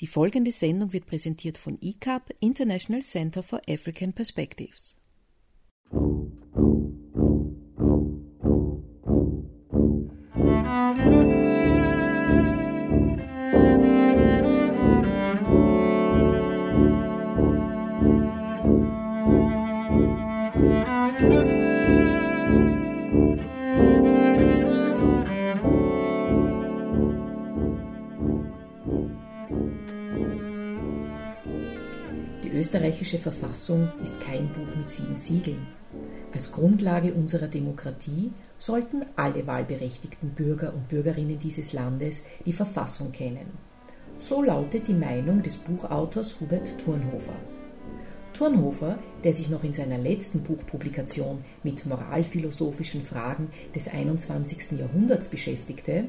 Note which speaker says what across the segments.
Speaker 1: Die folgende Sendung wird präsentiert von ICAP, International Center for African Perspectives. Österreichische Verfassung ist kein Buch mit sieben Siegeln. Als Grundlage unserer Demokratie sollten alle wahlberechtigten Bürger und Bürgerinnen dieses Landes die Verfassung kennen. So lautet die Meinung des Buchautors Hubert Thurnhofer. Thurnhofer, der sich noch in seiner letzten Buchpublikation mit moralphilosophischen Fragen des 21. Jahrhunderts beschäftigte,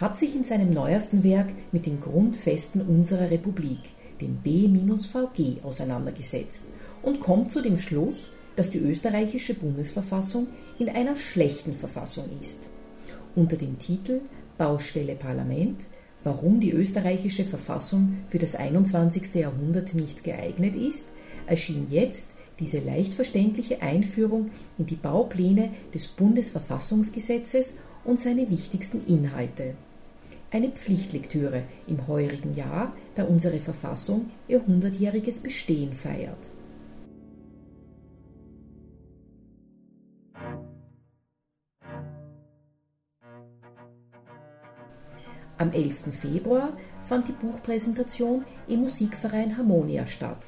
Speaker 1: hat sich in seinem neuesten Werk mit den Grundfesten unserer Republik, dem B-VG auseinandergesetzt und kommt zu dem Schluss, dass die österreichische Bundesverfassung in einer schlechten Verfassung ist. Unter dem Titel Baustelle Parlament, warum die österreichische Verfassung für das 21. Jahrhundert nicht geeignet ist, erschien jetzt diese leicht verständliche Einführung in die Baupläne des Bundesverfassungsgesetzes und seine wichtigsten Inhalte eine Pflichtlektüre im heurigen Jahr, da unsere Verfassung ihr hundertjähriges Bestehen feiert. Am 11. Februar fand die Buchpräsentation im Musikverein Harmonia statt.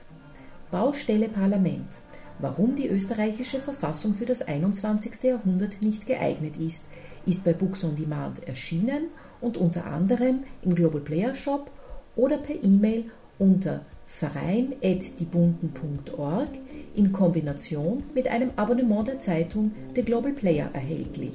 Speaker 1: Baustelle Parlament. Warum die österreichische Verfassung für das 21. Jahrhundert nicht geeignet ist, ist bei Books on Demand erschienen und unter anderem im Global Player Shop oder per E-Mail unter verein.diebunden.org in Kombination mit einem Abonnement der Zeitung The Global Player erhältlich.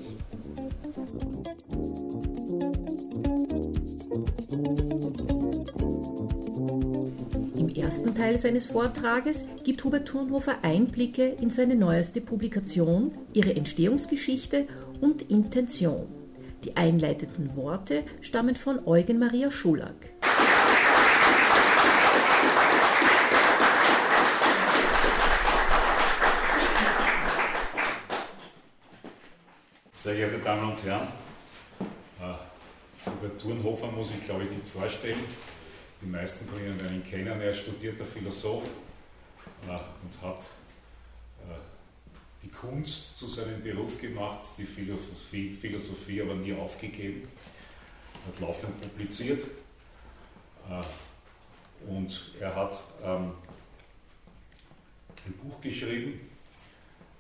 Speaker 1: Im ersten Teil seines Vortrages gibt Hubert Thurnhofer Einblicke in seine neueste Publikation, ihre Entstehungsgeschichte und Intention. Die einleitenden Worte stammen von Eugen Maria Schulack.
Speaker 2: Sehr geehrte Damen und Herren, äh, über Thurnhofer muss ich glaube ich nicht vorstellen. Die meisten von Ihnen werden ihn kennen. Er ist studierter Philosoph äh, und hat die Kunst zu seinem Beruf gemacht, die Philosophie, Philosophie aber nie aufgegeben, hat laufend publiziert äh, und er hat ähm, ein Buch geschrieben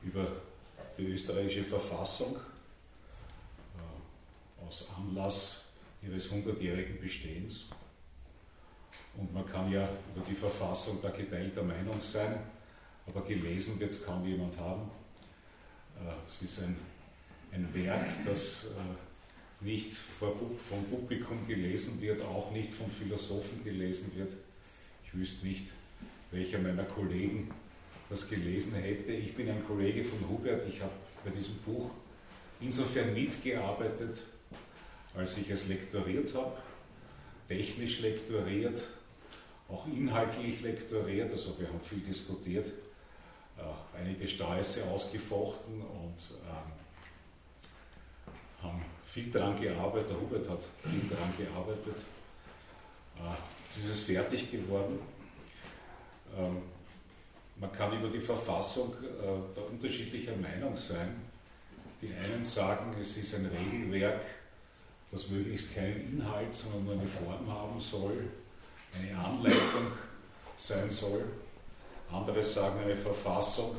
Speaker 2: über die österreichische Verfassung äh, aus Anlass ihres hundertjährigen Bestehens. Und man kann ja über die Verfassung da geteilter Meinung sein, aber gelesen wird es kaum jemand haben. Äh, es ist ein, ein Werk, das äh, nicht vom Publikum gelesen wird, auch nicht von Philosophen gelesen wird. Ich wüsste nicht, welcher meiner Kollegen das gelesen hätte. Ich bin ein Kollege von Hubert, ich habe bei diesem Buch insofern mitgearbeitet, als ich es lektoriert habe, technisch lektoriert, auch inhaltlich lektoriert, also wir haben viel diskutiert äh, einige Sträuße ausgefochten und ähm, haben viel daran gearbeitet. Der Hubert hat viel daran gearbeitet. Äh, es ist fertig geworden. Ähm, man kann über die Verfassung äh, da unterschiedlicher Meinung sein. Die einen sagen, es ist ein Regelwerk, das möglichst keinen Inhalt, sondern nur eine Form haben soll, eine Anleitung sein soll. Andere sagen, eine Verfassung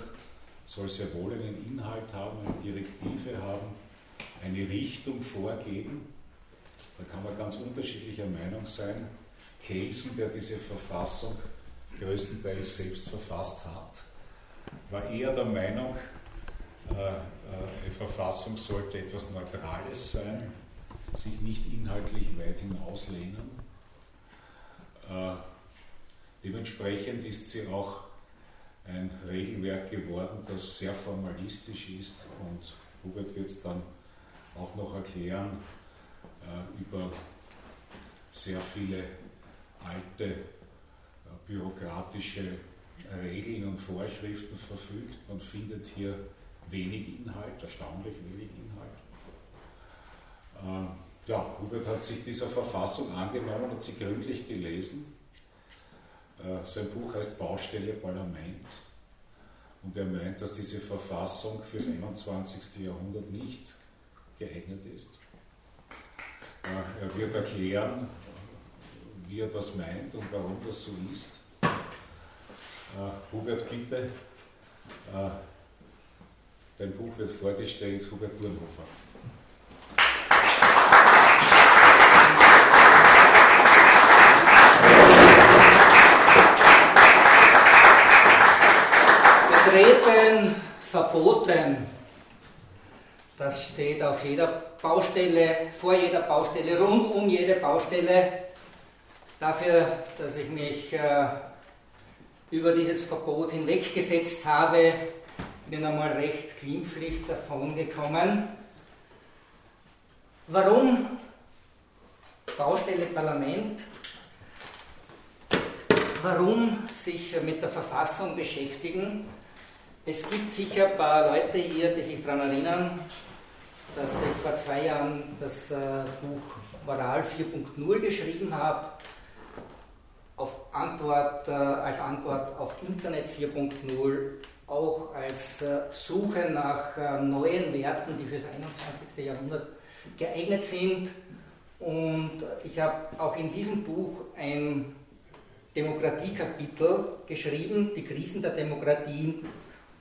Speaker 2: soll sehr wohl einen Inhalt haben, eine Direktive haben, eine Richtung vorgeben. Da kann man ganz unterschiedlicher Meinung sein. Kelsen, der diese Verfassung größtenteils selbst verfasst hat, war eher der Meinung, äh, äh, eine Verfassung sollte etwas Neutrales sein, sich nicht inhaltlich weit hinauslehnen. Äh, dementsprechend ist sie auch ein Regelwerk geworden, das sehr formalistisch ist und Hubert wird es dann auch noch erklären, äh, über sehr viele alte äh, bürokratische Regeln und Vorschriften verfügt. Man findet hier wenig Inhalt, erstaunlich wenig Inhalt. Ähm, ja, Hubert hat sich dieser Verfassung angenommen und sie gründlich gelesen. Äh, sein Buch heißt Baustelle Parlament. Und er meint, dass diese Verfassung fürs 21. Jahrhundert nicht geeignet ist. Äh, er wird erklären, wie er das meint und warum das so ist. Uh, Hubert, bitte. Dein Buch wird vorgestellt, Hubert Durnhofer.
Speaker 3: Verboten. Das steht auf jeder Baustelle, vor jeder Baustelle, rund um jede Baustelle. Dafür, dass ich mich äh, über dieses Verbot hinweggesetzt habe, bin einmal recht glimpflich davongekommen. Warum Baustelle Parlament? Warum sich mit der Verfassung beschäftigen? Es gibt sicher ein paar Leute hier, die sich daran erinnern, dass ich vor zwei Jahren das äh, Buch Moral 4.0 geschrieben habe auf Antwort, äh, als Antwort auf Internet 4.0 auch als äh, Suche nach neuen Werten, die für das 21. Jahrhundert geeignet sind. Und ich habe auch in diesem Buch ein Demokratiekapitel geschrieben, die Krisen der Demokratien,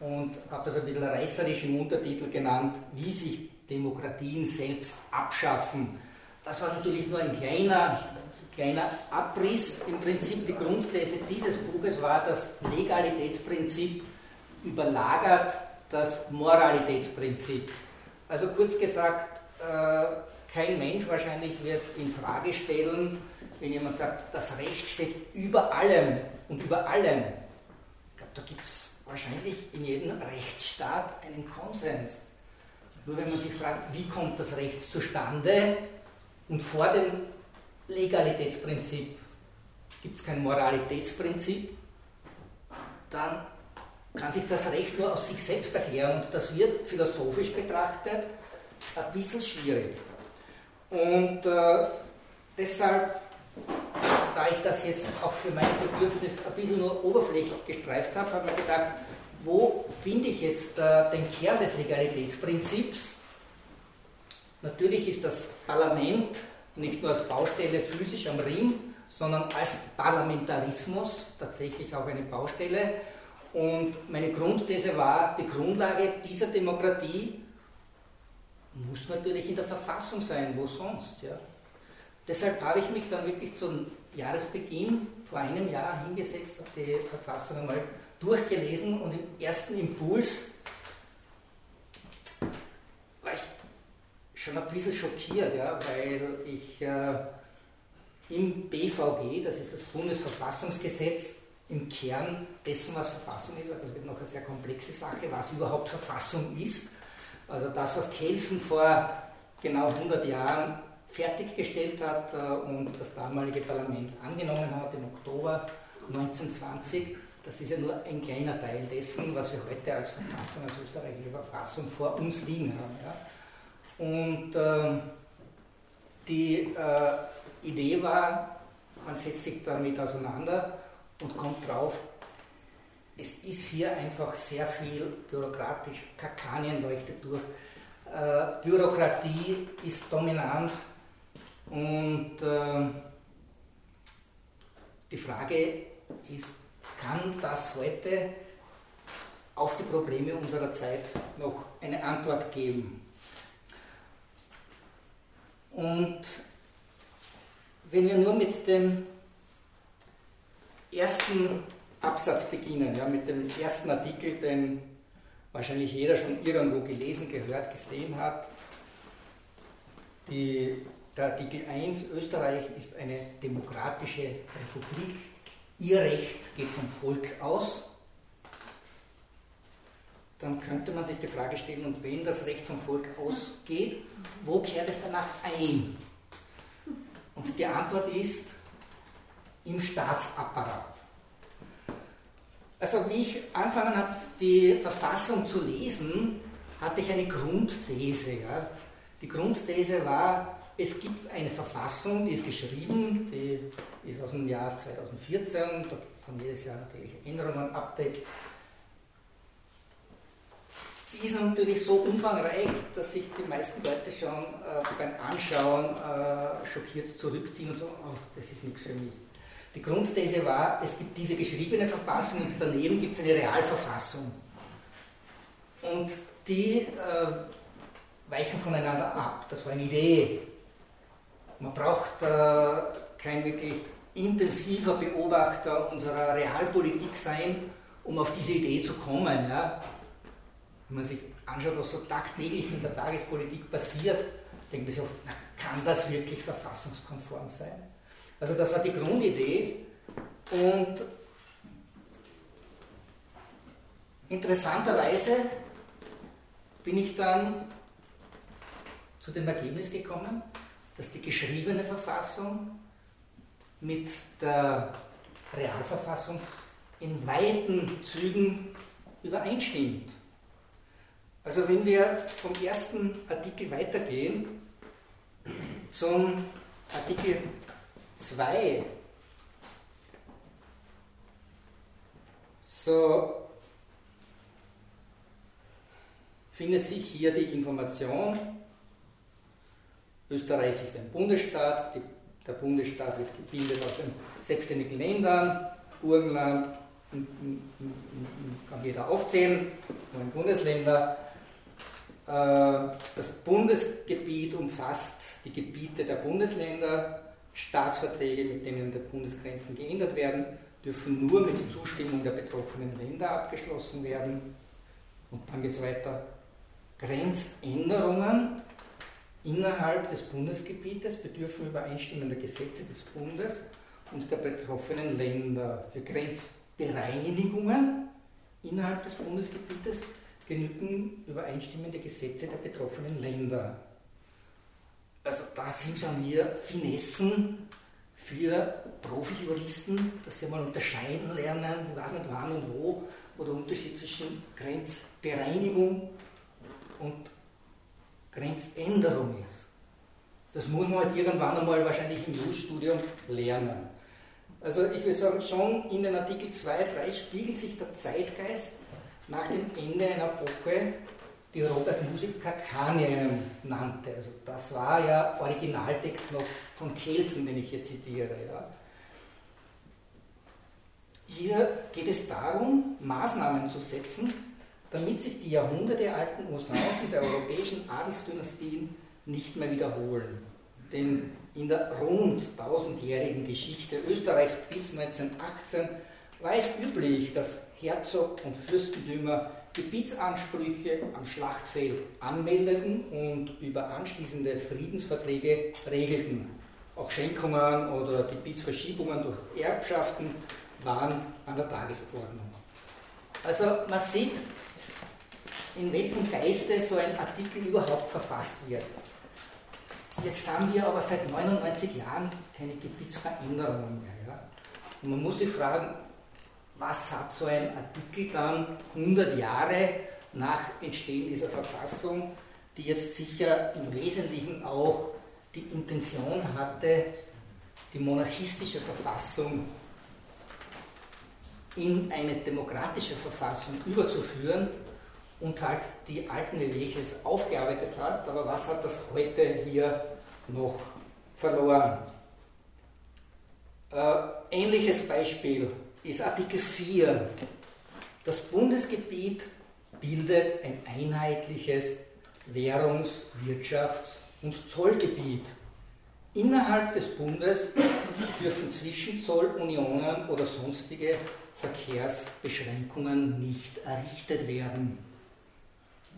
Speaker 3: und habe das ein bisschen reißerisch im Untertitel genannt, wie sich Demokratien selbst abschaffen. Das war natürlich nur ein kleiner kleiner Abriss. Im Prinzip die Grundthese dieses Buches war, das Legalitätsprinzip überlagert das Moralitätsprinzip. Also kurz gesagt, äh, kein Mensch wahrscheinlich wird in Frage stellen, wenn jemand sagt, das Recht steht über allem und über allem. Ich glaube, da gibt es wahrscheinlich in jedem Rechtsstaat einen Konsens. Nur wenn man sich fragt, wie kommt das Recht zustande und vor dem Legalitätsprinzip gibt es kein Moralitätsprinzip, dann kann sich das Recht nur aus sich selbst erklären und das wird philosophisch betrachtet ein bisschen schwierig. Und äh, deshalb, da ich das jetzt auch für mein Bedürfnis ein bisschen nur oberflächlich gestreift habe, habe ich mir gedacht, wo finde ich jetzt äh, den Kern des Legalitätsprinzips? Natürlich ist das Parlament nicht nur als Baustelle physisch am Ring, sondern als Parlamentarismus tatsächlich auch eine Baustelle. Und meine Grundthese war, die Grundlage dieser Demokratie muss natürlich in der Verfassung sein, wo sonst. Ja. Deshalb habe ich mich dann wirklich zum Jahresbeginn vor einem Jahr hingesetzt, habe die Verfassung einmal durchgelesen und im ersten Impuls schon ein bisschen schockiert, ja, weil ich äh, im BVG, das ist das Bundesverfassungsgesetz, im Kern dessen, was Verfassung ist, das wird noch eine sehr komplexe Sache, was überhaupt Verfassung ist. Also das, was Kelsen vor genau 100 Jahren fertiggestellt hat äh, und das damalige Parlament angenommen hat im Oktober 1920, das ist ja nur ein kleiner Teil dessen, was wir heute als Verfassung, als österreichische Verfassung vor uns liegen haben. Ja. Und äh, die äh, Idee war, man setzt sich damit auseinander und kommt drauf, es ist hier einfach sehr viel bürokratisch, Kakanien leuchtet durch. Äh, Bürokratie ist dominant und äh, die Frage ist, kann das heute auf die Probleme unserer Zeit noch eine Antwort geben? Und wenn wir nur mit dem ersten Absatz beginnen, ja, mit dem ersten Artikel, den wahrscheinlich jeder schon irgendwo gelesen, gehört, gesehen hat, die, der Artikel 1, Österreich ist eine demokratische Republik, ihr Recht geht vom Volk aus dann könnte man sich die Frage stellen, und wenn das Recht vom Volk ausgeht, wo kehrt es danach ein? Und die Antwort ist, im Staatsapparat. Also wie ich angefangen habe, die Verfassung zu lesen, hatte ich eine Grundthese. Ja. Die Grundthese war, es gibt eine Verfassung, die ist geschrieben, die ist aus dem Jahr 2014, da gibt es dann jedes Jahr natürlich Änderungen, Updates. Die ist natürlich so umfangreich, dass sich die meisten Leute schon äh, beim Anschauen äh, schockiert zurückziehen und sagen, oh, das ist nichts für mich. Die Grundthese war, es gibt diese geschriebene Verfassung und daneben gibt es eine Realverfassung. Und die äh, weichen voneinander ab. Das war eine Idee. Man braucht äh, kein wirklich intensiver Beobachter unserer Realpolitik sein, um auf diese Idee zu kommen. Ja. Wenn man sich anschaut, was so tagtäglich in der Tagespolitik passiert, denkt man sich oft, na, kann das wirklich verfassungskonform sein? Also das war die Grundidee und interessanterweise bin ich dann zu dem Ergebnis gekommen, dass die geschriebene Verfassung mit der Realverfassung in weiten Zügen übereinstimmt. Also wenn wir vom ersten Artikel weitergehen zum Artikel 2, so findet sich hier die Information, Österreich ist ein Bundesstaat, die, der Bundesstaat wird gebildet aus den selbstständigen Ländern, Burgenland, kann jeder aufzählen, neun Bundesländer. Äh, das Bundesgebiet umfasst die Gebiete der Bundesländer, Staatsverträge, mit denen die Bundesgrenzen geändert werden, dürfen nur mit Zustimmung der betroffenen Länder abgeschlossen werden. Und dann geht es weiter. Grenzänderungen innerhalb des Bundesgebietes bedürfen übereinstimmender Gesetze des Bundes und der betroffenen Länder. Für Grenzbereinigungen innerhalb des Bundesgebietes genügen übereinstimmende Gesetze der betroffenen Länder. Also da sind schon hier Finessen für Profi-Juristen, dass sie mal unterscheiden lernen, ich weiß nicht wann und wo, wo der Unterschied zwischen Grenzbereinigung und Grenzänderung ist. Das muss man halt irgendwann einmal wahrscheinlich im Jus-Studium lernen. Also ich würde sagen, schon in den Artikel 2, 3 spiegelt sich der Zeitgeist nach dem Ende einer Epoche, die Robert Musik Kakanien nannte. Also das war ja Originaltext noch von Kelsen, den ich hier zitiere. Ja. Hier geht es darum, Maßnahmen zu setzen, damit sich die jahrhundertealten Usancen der europäischen Adelsdynastien nicht mehr wiederholen. Denn in der rund tausendjährigen Geschichte Österreichs bis 1918 war es üblich, dass Herzog und Fürstentümer Gebietsansprüche am Schlachtfeld anmeldeten und über anschließende Friedensverträge regelten. Auch Schenkungen oder Gebietsverschiebungen durch Erbschaften waren an der Tagesordnung. Also man sieht, in welchem Geiste so ein Artikel überhaupt verfasst wird. Jetzt haben wir aber seit 99 Jahren keine Gebietsveränderungen mehr. Ja? Und man muss sich fragen, was hat so ein Artikel dann 100 Jahre nach Entstehen dieser Verfassung, die jetzt sicher im Wesentlichen auch die Intention hatte, die monarchistische Verfassung in eine demokratische Verfassung überzuführen und halt die alten Wehwehches aufgearbeitet hat, aber was hat das heute hier noch verloren? Äh, ähnliches Beispiel ist Artikel 4. Das Bundesgebiet bildet ein einheitliches Währungs-, Wirtschafts- und Zollgebiet. Innerhalb des Bundes dürfen Zwischenzollunionen oder sonstige Verkehrsbeschränkungen nicht errichtet werden.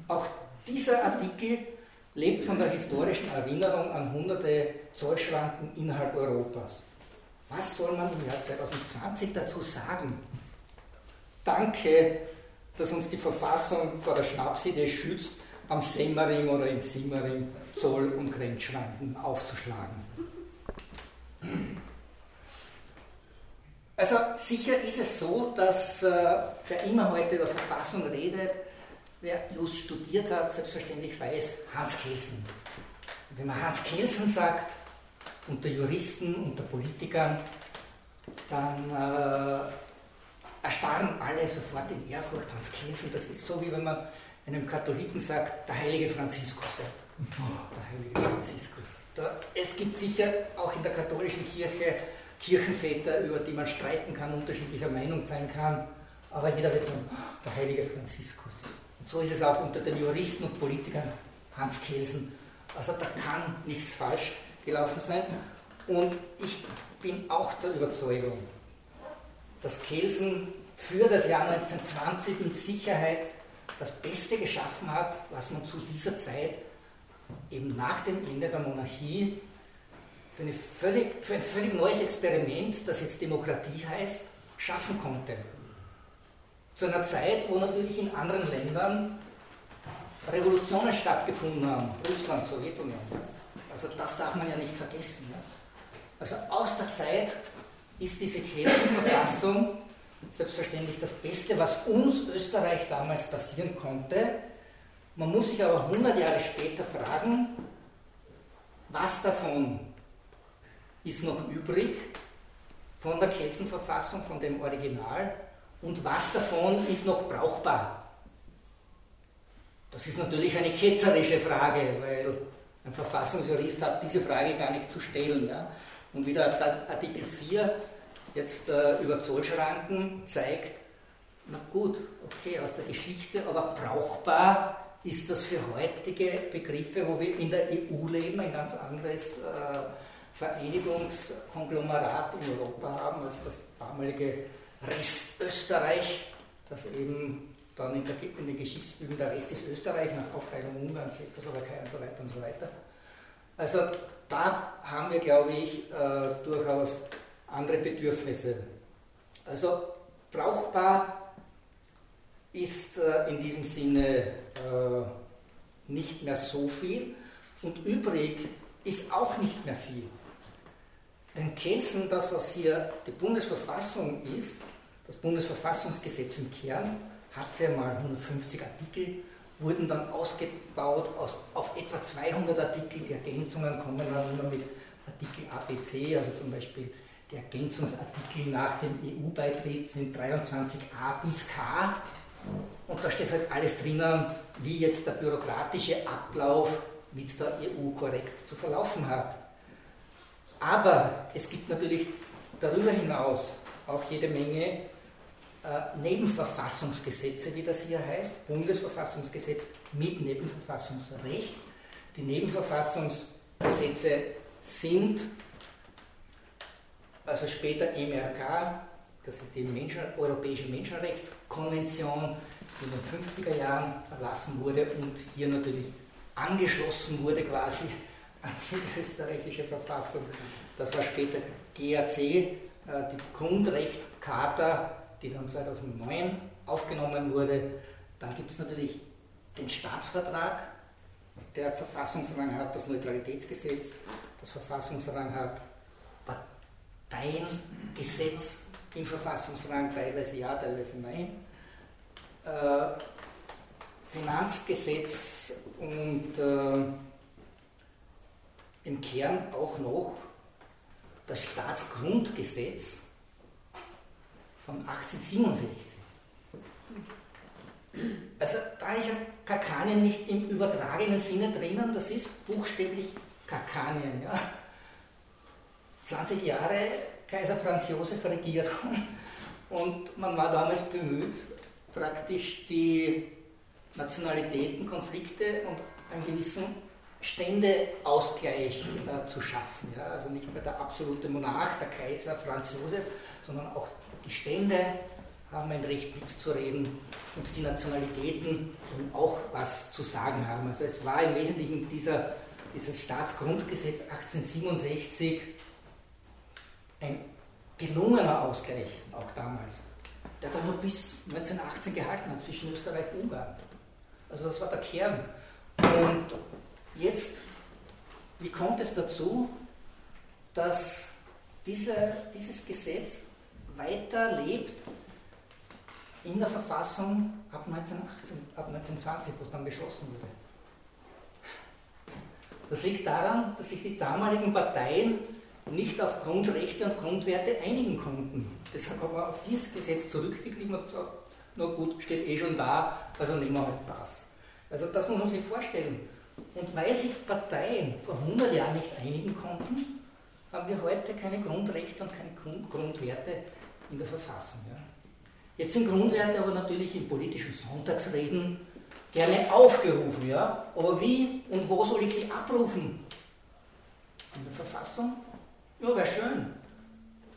Speaker 3: Auch dieser Artikel lebt von der historischen Erinnerung an hunderte Zollschranken innerhalb Europas. Was soll man im Jahr 2020 dazu sagen? Danke, dass uns die Verfassung vor der Schnapsidee schützt, am Semmering oder in Simmering Zoll- und Grenzschranken aufzuschlagen. Also sicher ist es so, dass äh, wer immer heute über Verfassung redet, wer just studiert hat, selbstverständlich weiß, Hans Kelsen. Und wenn man Hans Kelsen sagt, unter Juristen, unter Politikern, dann äh, erstarren alle sofort in Ehrfurcht Hans Kelsen. Das ist so, wie wenn man einem Katholiken sagt, der heilige Franziskus. Oh, der heilige Franziskus. Da, es gibt sicher auch in der katholischen Kirche Kirchenväter, über die man streiten kann, unterschiedlicher Meinung sein kann, aber jeder wird sagen, der heilige Franziskus. So ist es auch unter den Juristen und Politikern Hans Kelsen. Also da kann nichts falsch gelaufen sein. Und ich bin auch der Überzeugung, dass Kelsen für das Jahr 1920 mit Sicherheit das Beste geschaffen hat, was man zu dieser Zeit eben nach dem Ende der Monarchie für, eine völlig, für ein völlig neues Experiment, das jetzt Demokratie heißt, schaffen konnte. Zu einer Zeit, wo natürlich in anderen Ländern Revolutionen stattgefunden haben, Russland, Sowjetunion. Also das darf man ja nicht vergessen. Ja? Also aus der Zeit ist diese Kelsen-Verfassung selbstverständlich das Beste, was uns Österreich damals passieren konnte. Man muss sich aber 100 Jahre später fragen, was davon ist noch übrig von der Kelsen-Verfassung, von dem Original, und was davon ist noch brauchbar. Das ist natürlich eine ketzerische Frage, weil ein Verfassungsjurist hat diese Frage gar nicht zu stellen. Ja? Und wie der Artikel 4 jetzt äh, über Zollschranken zeigt, na gut, okay, aus der Geschichte, aber brauchbar ist das für heutige Begriffe, wo wir in der EU leben, ein ganz anderes äh, Vereinigungskonglomerat in Europa haben als das damalige Restösterreich, das eben dann in, der, in den Geschichtsbüchern der Rest ist Österreich nach Aufteilung Ungarns, Tschechoslowakei und so weiter und so weiter. Also da haben wir, glaube ich, äh, durchaus andere Bedürfnisse. Also brauchbar ist äh, in diesem Sinne äh, nicht mehr so viel und übrig ist auch nicht mehr viel. Denn Kelsen, das was hier die Bundesverfassung ist, das Bundesverfassungsgesetz im Kern, hatte mal 150 Artikel, wurden dann ausgebaut aus, auf etwa 200 Artikel. Die Ergänzungen kommen dann immer mit Artikel ABC, also zum Beispiel die Ergänzungsartikel nach dem EU-Beitritt sind 23a bis k. Und da steht halt alles drinnen, wie jetzt der bürokratische Ablauf mit der EU korrekt zu verlaufen hat. Aber es gibt natürlich darüber hinaus auch jede Menge Nebenverfassungsgesetze, wie das hier heißt, Bundesverfassungsgesetz mit Nebenverfassungsrecht. Die Nebenverfassungsgesetze sind also später MRK, das ist die Menschen, Europäische Menschenrechtskonvention, die in den 50er Jahren erlassen wurde und hier natürlich angeschlossen wurde quasi an die österreichische Verfassung. Das war später GAC, äh, die Grundrechtcharta, die dann 2009 aufgenommen wurde. Dann gibt es natürlich den Staatsvertrag, der Verfassungsrang hat, das Neutralitätsgesetz, das Verfassungsrang hat, Parteiengesetz im Verfassungsrang, teilweise ja, teilweise nein. Äh, Finanzgesetz und äh, im Kern auch noch das Staatsgrundgesetz von 1867. Also da ist ja Kakanien nicht im übertragenen Sinne drinnen, das ist buchstäblich Kakanien. Ja. 20 Jahre Kaiser Franz Josef Regierung und man war damals bemüht, praktisch die Nationalitäten, Konflikte und einen gewissen Ständeausgleich äh, zu schaffen. Ja? Also nicht mehr der absolute Monarch, der Kaiser Franz Josef, sondern auch die Stände haben ein Recht mitzureden und die Nationalitäten auch was zu sagen haben. Also es war im Wesentlichen dieser, dieses Staatsgrundgesetz 1867 ein gelungener Ausgleich, auch damals der dann nur bis 1918 gehalten hat zwischen Österreich und Ungarn. Also das war der Kern. Und jetzt, wie kommt es dazu, dass diese, dieses Gesetz weiterlebt in der Verfassung ab 1918, ab 1920, was dann beschlossen wurde. Das liegt daran, dass sich die damaligen Parteien nicht auf Grundrechte und Grundwerte einigen konnten. Deshalb haben wir auf dieses Gesetz zurückgegriffen und gesagt, na gut, steht eh schon da, also nehmen wir halt das. Also das muss man sich vorstellen. Und weil sich Parteien vor 100 Jahren nicht einigen konnten, haben wir heute keine Grundrechte und keine Grundwerte in der Verfassung. Ja. Jetzt sind Grundwerte aber natürlich in politischen Sonntagsreden gerne aufgerufen. Ja. Aber wie und wo soll ich sie abrufen? In der Verfassung? Ja, wäre schön.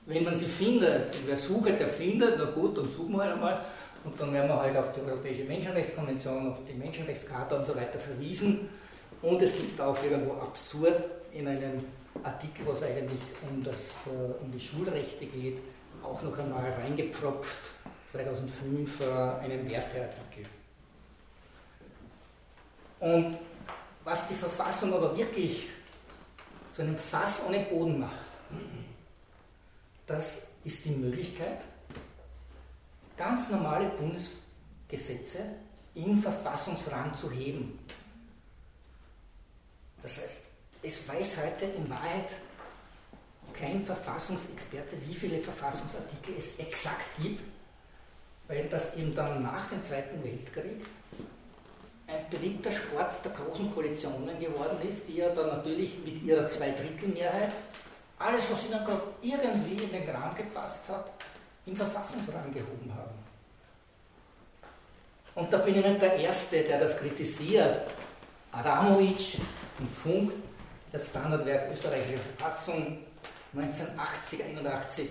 Speaker 3: Wenn man sie findet, und wer sucht, der findet, na gut, dann suchen wir halt einmal. Und dann werden wir halt auf die Europäische Menschenrechtskonvention, auf die Menschenrechtscharta und so weiter verwiesen. Und es gibt auch irgendwo absurd in einem Artikel, was eigentlich um, das, äh, um die Schulrechte geht, auch noch einmal reingepfropft, 2005 äh, einen Werteartikel. Und was die Verfassung aber wirklich zu einem Fass ohne Boden macht, das ist die Möglichkeit, ganz normale Bundesgesetze in Verfassungsrang zu heben. Das heißt, es weiß heute in Wahrheit kein Verfassungsexperte, wie viele Verfassungsartikel es exakt gibt, weil das eben dann nach dem Zweiten Weltkrieg ein beliebter Sport der großen Koalitionen geworden ist, die ja dann natürlich mit ihrer Zweidrittelmehrheit alles, was ihnen gerade irgendwie in den Kram gepasst hat, im Verfassungsrang gehoben haben. Und da bin ich nicht der Erste, der das kritisiert. Adamowitsch und Funk, das Standardwerk österreichischer Verfassung, 1980, 81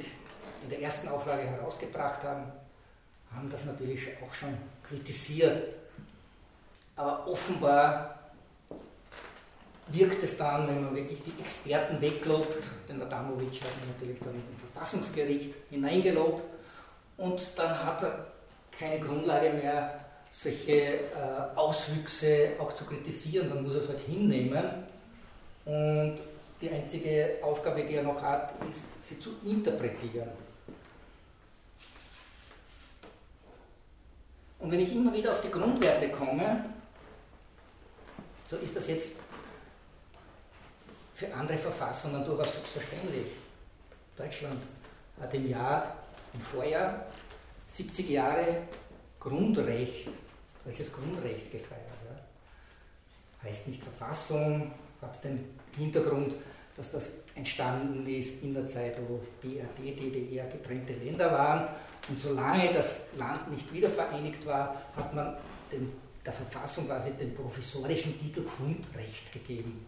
Speaker 3: in der ersten Auflage herausgebracht haben, haben das natürlich auch schon kritisiert. Aber offenbar wirkt es dann, wenn man wirklich die Experten weglobt, den Adamowitsch hat man natürlich dann den Verfassungsgericht hineingelobt und dann hat er keine Grundlage mehr, solche äh, Auswüchse auch zu kritisieren, dann muss er es halt hinnehmen. Und die einzige Aufgabe, die er noch hat, ist, sie zu interpretieren. Und wenn ich immer wieder auf die Grundwerte komme, so ist das jetzt für andere Verfassungen durchaus selbstverständlich. Deutschland hat im Jahr, im Vorjahr 70 Jahre Grundrecht, deutsches Grundrecht gefeiert. Ja. Heißt nicht Verfassung, hat den Hintergrund, dass das entstanden ist in der Zeit, wo BRD, DDR getrennte Länder waren. Und solange das Land nicht wiedervereinigt war, hat man den, der Verfassung quasi den provisorischen Titel Grundrecht gegeben.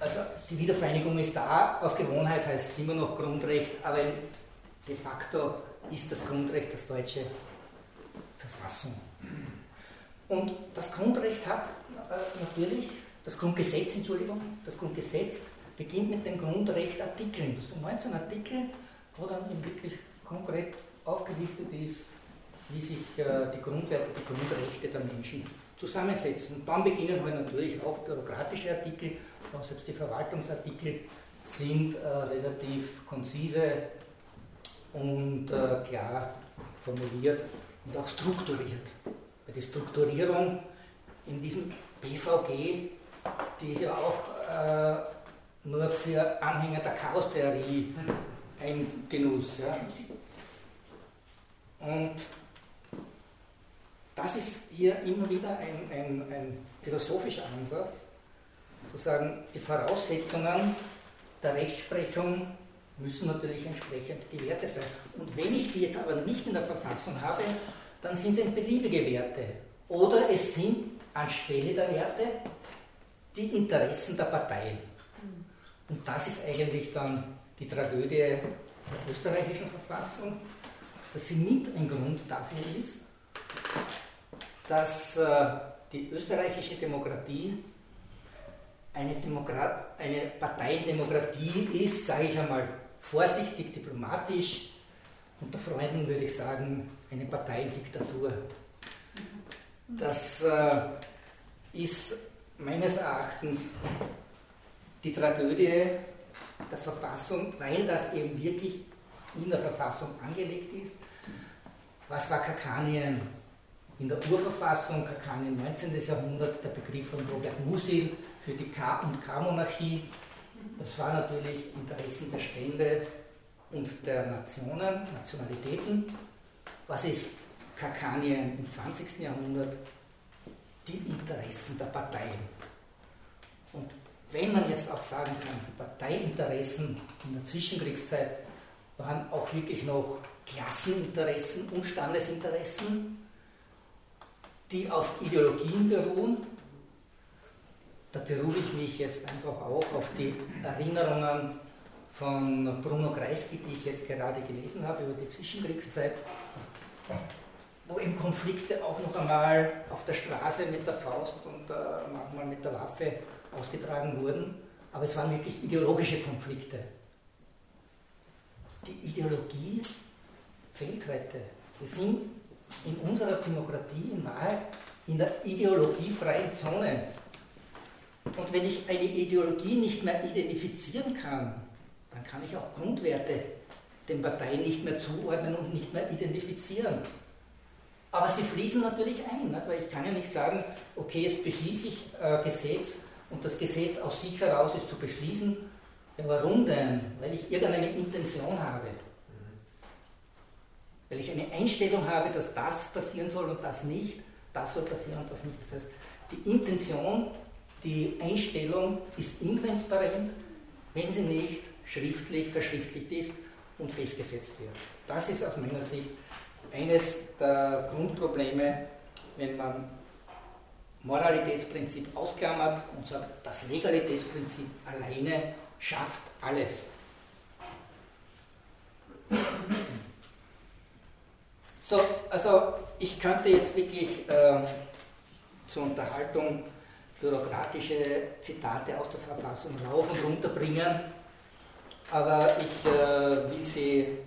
Speaker 3: Also die Wiedervereinigung ist da, aus Gewohnheit heißt es immer noch Grundrecht, aber de facto ist das Grundrecht das deutsche Verfassung. Und das Grundrecht hat äh, natürlich, das Grundgesetz, Entschuldigung, das Grundgesetz beginnt mit den Grundrechtartikeln. Das sind 19 Artikel, wo dann eben wirklich konkret aufgelistet ist, wie sich äh, die Grundwerte, die Grundrechte der Menschen zusammensetzen. Und dann beginnen halt natürlich auch bürokratische Artikel, auch selbst die Verwaltungsartikel sind äh, relativ konzise und äh, klar formuliert und auch strukturiert. Weil die Strukturierung in diesem BVG, die ist ja auch äh, nur für Anhänger der Chaostheorie ein Genuss. Ja. Und das ist hier immer wieder ein, ein, ein philosophischer Ansatz, zu sagen, die Voraussetzungen der Rechtsprechung müssen natürlich entsprechend die Werte sein. Und wenn ich die jetzt aber nicht in der Verfassung habe, dann sind es beliebige Werte. Oder es sind anstelle der Werte die Interessen der Parteien. Und das ist eigentlich dann die Tragödie der österreichischen Verfassung, dass sie mit ein Grund dafür ist, dass äh, die österreichische Demokratie eine, Demokrat, eine Parteiendemokratie ist, sage ich einmal vorsichtig, diplomatisch, unter Freunden würde ich sagen, eine Parteiendiktatur. Das äh, ist meines Erachtens die Tragödie der Verfassung, weil das eben wirklich in der Verfassung angelegt ist. Was war Kakanien in der Urverfassung, Kakanien 19. Jahrhundert, der Begriff von Robert Musil für die K- und K-Monarchie. Das war natürlich Interessen der Stände und der Nationen, Nationalitäten. Was ist Kakanien im 20. Jahrhundert? Die Interessen der Parteien. Und wenn man jetzt auch sagen kann, die Parteiinteressen in der Zwischenkriegszeit waren auch wirklich noch Klasseninteressen und Standesinteressen, die auf Ideologien beruhen. Da berufe ich mich jetzt einfach auch auf die Erinnerungen von Bruno Kreisky, die ich jetzt gerade gelesen habe über die Zwischenkriegszeit, wo eben Konflikte auch noch einmal auf der Straße mit der Faust und äh, manchmal mit der Waffe ausgetragen wurden, aber es waren wirklich ideologische Konflikte. Die Ideologie fehlt heute. Wir sind in unserer Demokratie Wahrheit in der ideologiefreien Zone. Und wenn ich eine Ideologie nicht mehr identifizieren kann, dann kann ich auch Grundwerte den Parteien nicht mehr zuordnen und nicht mehr identifizieren. Aber sie fließen natürlich ein, nicht? weil ich kann ja nicht sagen, okay, jetzt beschließe ich äh, Gesetz und das Gesetz aus sich heraus ist zu beschließen. Ja, warum denn? Weil ich irgendeine Intention habe. Weil ich eine Einstellung habe, dass das passieren soll und das nicht, das soll passieren und das nicht. Das heißt, die Intention, die Einstellung ist intransparent, wenn sie nicht schriftlich verschriftlicht ist und festgesetzt wird. Das ist aus meiner Sicht eines der Grundprobleme, wenn man Moralitätsprinzip ausklammert und sagt, das Legalitätsprinzip alleine schafft alles. So, also ich könnte jetzt wirklich äh, zur Unterhaltung bürokratische Zitate aus der Verfassung rauf und runter bringen, aber ich äh, will Sie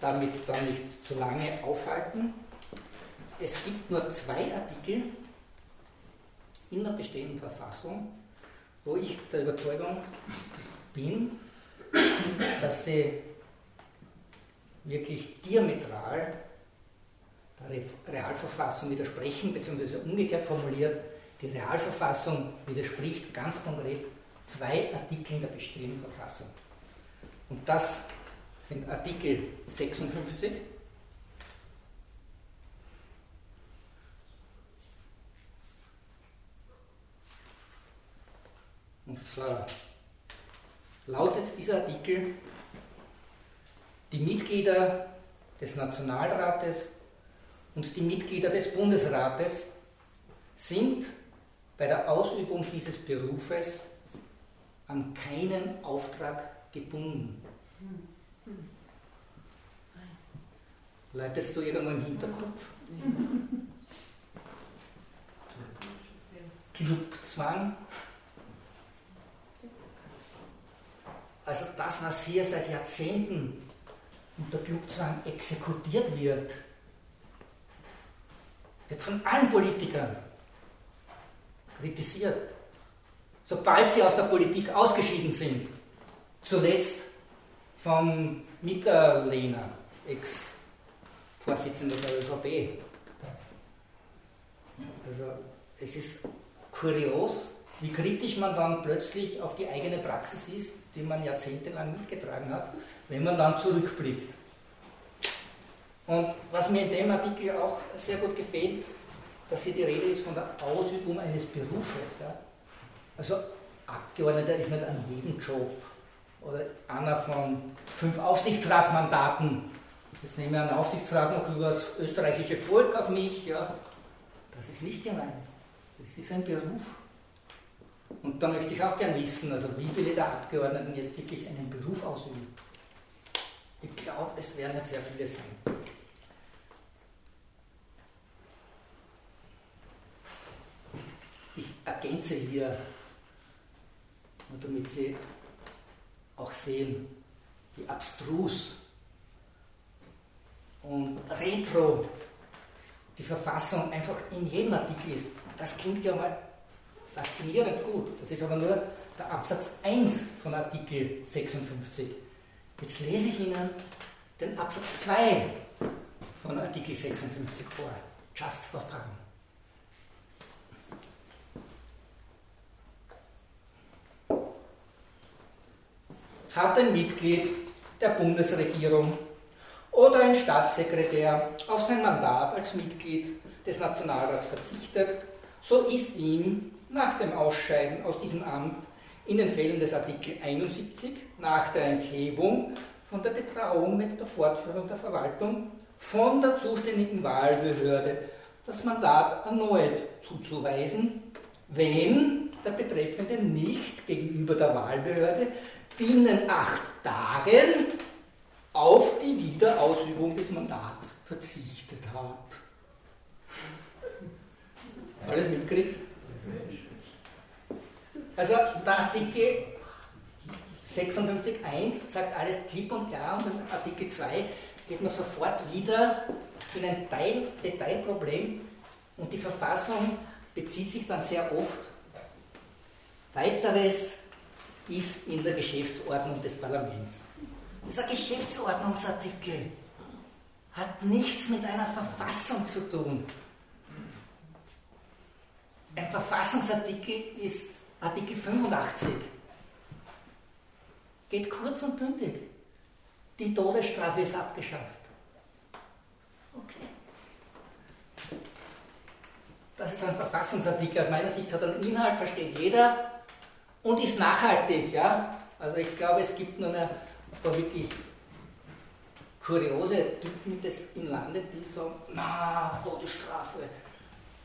Speaker 3: damit dann nicht zu lange aufhalten. Es gibt nur zwei Artikel in der bestehenden Verfassung, wo ich der Überzeugung bin, dass sie wirklich diametral der Realverfassung widersprechen, beziehungsweise umgekehrt formuliert, die Realverfassung widerspricht ganz konkret zwei Artikeln der bestehenden Verfassung. Und das sind Artikel 56 Und zwar lautet dieser Artikel, die Mitglieder des Nationalrates und die Mitglieder des Bundesrates sind bei der Ausübung dieses Berufes an keinen Auftrag gebunden. Leitest du irgendwo im Hinterkopf? Clubzwang. Also das, was hier seit Jahrzehnten unter Clubzwang exekutiert wird, wird von allen Politikern kritisiert. Sobald sie aus der Politik ausgeschieden sind, zuletzt vom Mitterlehner, Ex-Vorsitzender der ÖVP. Also es ist kurios, wie kritisch man dann plötzlich auf die eigene Praxis ist, die man jahrzehntelang mitgetragen hat, wenn man dann zurückblickt. Und was mir in dem Artikel auch sehr gut gefällt, dass hier die Rede ist von der Ausübung eines Berufes. Ja. Also Abgeordneter ist nicht an jedem Job oder einer von fünf Aufsichtsratmandaten. Jetzt nehme ich einen Aufsichtsrat noch über das österreichische Volk auf mich. Ja. Das ist nicht gemeint. Das ist ein Beruf. Und da möchte ich auch gerne wissen, also wie viele der Abgeordneten jetzt wirklich einen Beruf ausüben. Ich glaube, es werden nicht sehr viele sein. Ich ergänze hier, damit Sie auch sehen, wie abstrus und retro die Verfassung einfach in jedem Artikel ist. Das klingt ja mal faszinierend gut. Das ist aber nur der Absatz 1 von Artikel 56. Jetzt lese ich Ihnen den Absatz 2 von Artikel 56 vor. Just for fun. Hat ein Mitglied der Bundesregierung oder ein Staatssekretär auf sein Mandat als Mitglied des Nationalrats verzichtet, so ist ihm nach dem Ausscheiden aus diesem Amt in den Fällen des Artikel 71 nach der Enthebung von der Betrauung mit der Fortführung der Verwaltung von der zuständigen Wahlbehörde das Mandat erneut zuzuweisen, wenn der Betreffende nicht gegenüber der Wahlbehörde binnen acht Tagen auf die Wiederausübung des Mandats verzichtet hat. Alles mitgekriegt? Also der Artikel 56.1 sagt alles klipp und klar und in Artikel 2 geht man sofort wieder in ein Teil, Detailproblem und die Verfassung bezieht sich dann sehr oft. Weiteres ist in der Geschäftsordnung des Parlaments. Dieser Geschäftsordnungsartikel hat nichts mit einer Verfassung zu tun. Ein Verfassungsartikel ist Artikel 85. Geht kurz und bündig. Die Todesstrafe ist abgeschafft. Okay. Das ist ein Verfassungsartikel. Aus meiner Sicht hat einen Inhalt, versteht jeder und ist nachhaltig. Ja? Also ich glaube, es gibt nur ein paar wirklich kuriose Typen des, im Lande, die sagen, na, Todesstrafe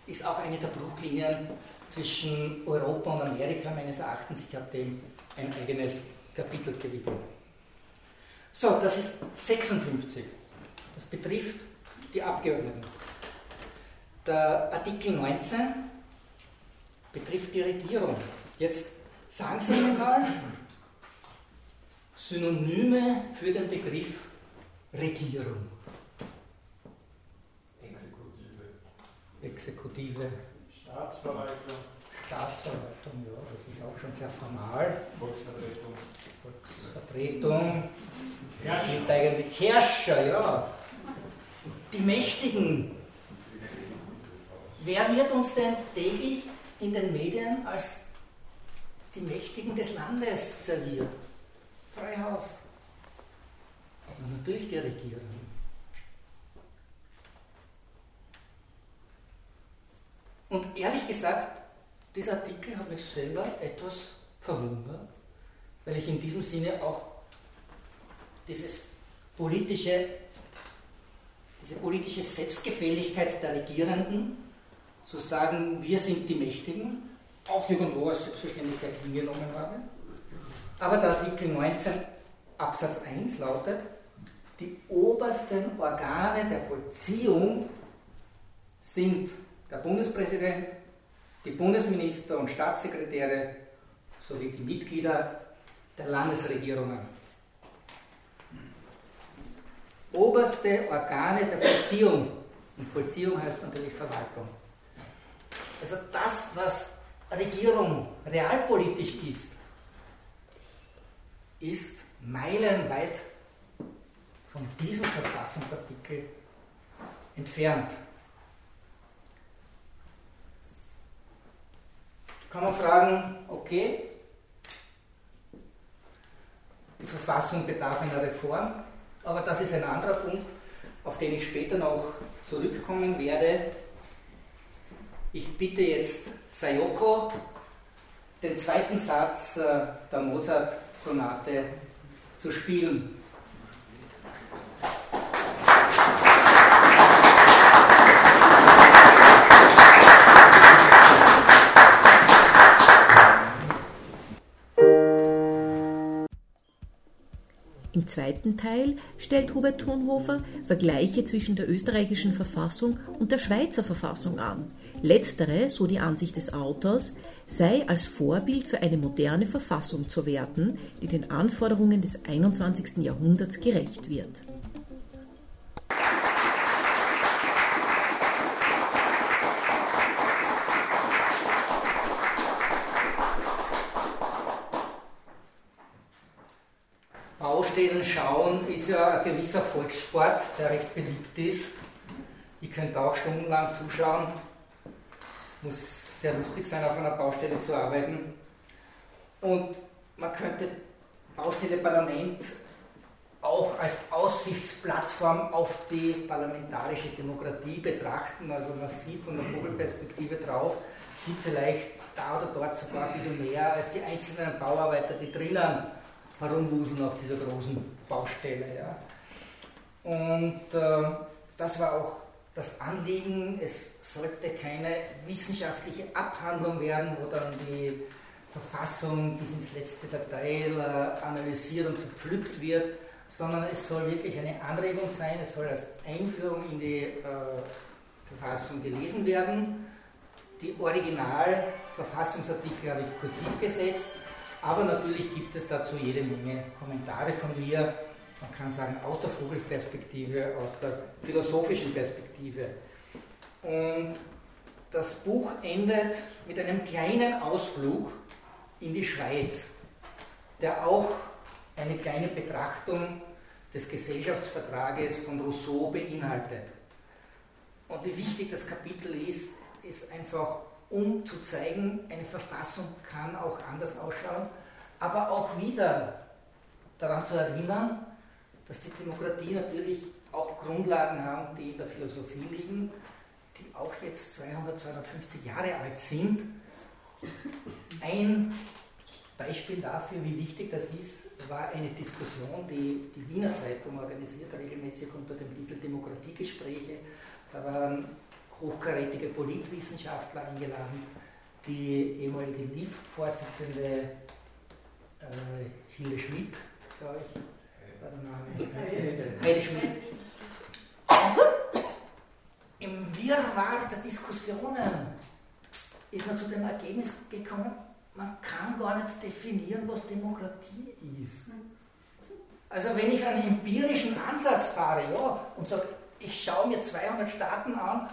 Speaker 3: ist auch eine der Bruchlinien zwischen Europa und Amerika meines Erachtens. Ich habe dem ein eigenes Kapitel gewidmet. So, das ist 56. Das betrifft die Abgeordneten. Der Artikel 19 betrifft die Regierung. Jetzt sagen Sie mir mal Synonyme für den Begriff Regierung.
Speaker 4: Exekutive.
Speaker 3: Exekutive.
Speaker 4: Staatsverwaltung.
Speaker 3: Staatsverwaltung, ja, das ist auch schon sehr formal.
Speaker 4: Volksvertretung.
Speaker 3: Volksvertretung.
Speaker 4: Herrscher.
Speaker 3: Eigentlich Herrscher, ja. Die Mächtigen. Wer wird uns denn täglich in den Medien als die Mächtigen des Landes serviert? Freihaus. Und natürlich die Regierung. Und ehrlich gesagt, dieser Artikel hat mich selber etwas verwundert, weil ich in diesem Sinne auch dieses politische, diese politische Selbstgefälligkeit der Regierenden, zu sagen, wir sind die Mächtigen, auch irgendwo als Selbstverständlichkeit hingenommen habe. Aber der Artikel 19 Absatz 1 lautet, die obersten Organe der Vollziehung sind der Bundespräsident, die Bundesminister und Staatssekretäre sowie die Mitglieder der Landesregierungen. Oberste Organe der Vollziehung. Und Vollziehung heißt natürlich Verwaltung. Also das, was Regierung realpolitisch ist, ist meilenweit von diesem Verfassungsartikel entfernt. Kann man fragen, okay, die Verfassung bedarf einer Reform, aber das ist ein anderer Punkt, auf den ich später noch zurückkommen werde. Ich bitte jetzt Sayoko, den zweiten Satz äh, der Mozart-Sonate zu spielen.
Speaker 1: Im zweiten Teil stellt Hubert Thunhofer Vergleiche zwischen der österreichischen Verfassung und der Schweizer Verfassung an. Letztere, so die Ansicht des Autors, sei als Vorbild für eine moderne Verfassung zu werten, die den Anforderungen des 21. Jahrhunderts gerecht wird.
Speaker 3: Schauen, ist ja ein gewisser Volkssport, der recht beliebt ist. Ich könnte auch stundenlang zuschauen. Muss sehr lustig sein, auf einer Baustelle zu arbeiten. Und man könnte Baustelle Parlament auch als Aussichtsplattform auf die parlamentarische Demokratie betrachten. Also man sieht von der Vogelperspektive drauf, sieht vielleicht da oder dort sogar ein bisschen mehr als die einzelnen Bauarbeiter, die drinnen herumwuseln auf dieser großen Baustelle. Ja. Und äh, das war auch das Anliegen, es sollte keine wissenschaftliche Abhandlung werden, wo dann die Verfassung bis ins letzte Detail äh, analysiert und zerpflückt wird, sondern es soll wirklich eine Anregung sein, es soll als Einführung in die äh, Verfassung gelesen werden. Die Original-Verfassungsartikel habe ich kursiv gesetzt, aber natürlich gibt es dazu jede Menge Kommentare von mir. Man kann sagen, aus der Vogelperspektive, aus der philosophischen Perspektive. Und das Buch endet mit einem kleinen Ausflug in die Schweiz, der auch eine kleine Betrachtung des Gesellschaftsvertrages von Rousseau beinhaltet. Und wie wichtig das Kapitel ist, ist einfach, um zu zeigen, eine Verfassung kann auch anders ausschauen, aber auch wieder daran zu erinnern, dass die Demokratie natürlich auch Grundlagen haben, die in der Philosophie liegen, die auch jetzt 200, 250 Jahre alt sind. Ein Beispiel dafür, wie wichtig das ist, war eine Diskussion, die die Wiener Zeitung organisiert, regelmäßig unter dem Titel Demokratiegespräche. Da waren hochkarätige Politwissenschaftler eingeladen, die ehemalige LIF-Vorsitzende äh, Hilde Schmidt, glaube ich, war der Name. Heide, Heide Schmidt. Im Wirrwarr der Diskussionen ist man zu dem Ergebnis gekommen, man kann gar nicht definieren, was Demokratie ist. Also wenn ich einen empirischen Ansatz fahre, ja, und sage, ich schaue mir 200 Staaten an,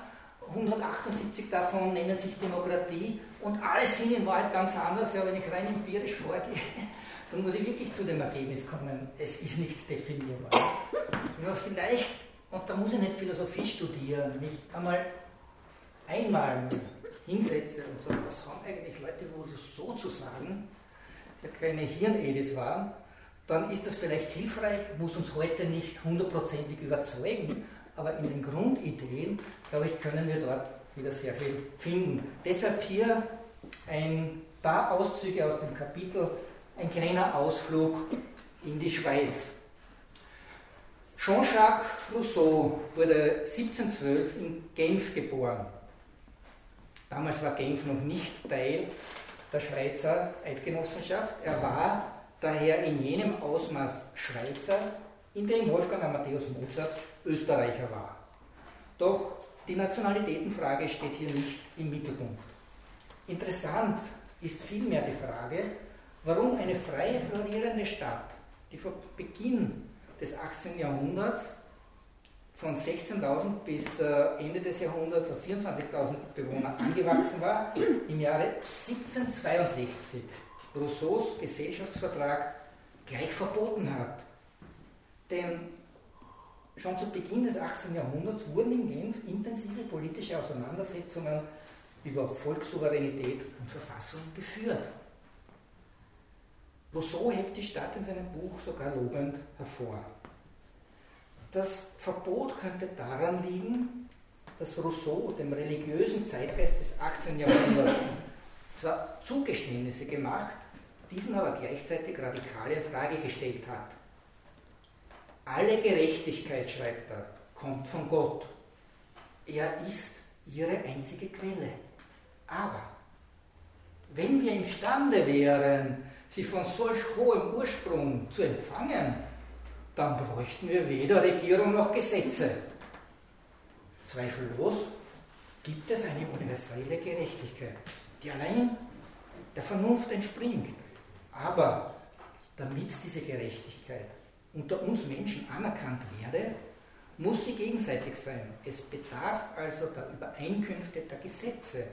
Speaker 3: 178 davon nennen sich Demokratie und alle sind in Wahrheit ganz anders, ja, wenn ich rein empirisch vorgehe, dann muss ich wirklich zu dem Ergebnis kommen, es ist nicht definierbar. Ja, vielleicht, und da muss ich nicht Philosophie studieren, mich einmal einmal hinsetze und sage, was haben eigentlich Leute wohl so zu sagen, ja keine Hirnedis waren, dann ist das vielleicht hilfreich, muss uns heute nicht hundertprozentig überzeugen, aber in den Grundideen, glaube ich, können wir dort wieder sehr viel finden. Deshalb hier ein paar Auszüge aus dem Kapitel, ein kleiner Ausflug in die Schweiz. Jean-Jacques Rousseau wurde 1712 in Genf geboren. Damals war Genf noch nicht Teil der Schweizer Eidgenossenschaft. Er war daher in jenem Ausmaß Schweizer, in dem Wolfgang Amadeus Mozart Österreicher war. Doch die Nationalitätenfrage steht hier nicht im Mittelpunkt. Interessant ist vielmehr die Frage, warum eine freie, florierende Stadt, die vor Beginn des 18. Jahrhunderts von 16.000 bis äh, Ende des Jahrhunderts auf 24.000 Bewohner angewachsen war, im Jahre 1762 Rousseaus Gesellschaftsvertrag gleich verboten hat. Denn schon zu Beginn des 18. Jahrhunderts wurden in Genf intensive politische Auseinandersetzungen über Volkssouveränität und Verfassung geführt. Rousseau hebt die Stadt in seinem Buch sogar lobend hervor. Das Verbot könnte daran liegen, dass Rousseau dem religiösen Zeitgeist des 18. Jahrhunderts zwar Zugeständnisse gemacht, diesen aber gleichzeitig radikal in Frage gestellt hat. Alle Gerechtigkeit, schreibt er, kommt von Gott. Er ist ihre einzige Quelle. Aber wenn wir imstande wären, sie von solch hohem Ursprung zu empfangen, dann bräuchten wir weder Regierung noch Gesetze. Zweifellos gibt es eine universelle Gerechtigkeit, die allein der Vernunft entspringt. Aber damit diese Gerechtigkeit unter uns Menschen anerkannt werde, muss sie gegenseitig sein. Es bedarf also der Übereinkünfte der Gesetze,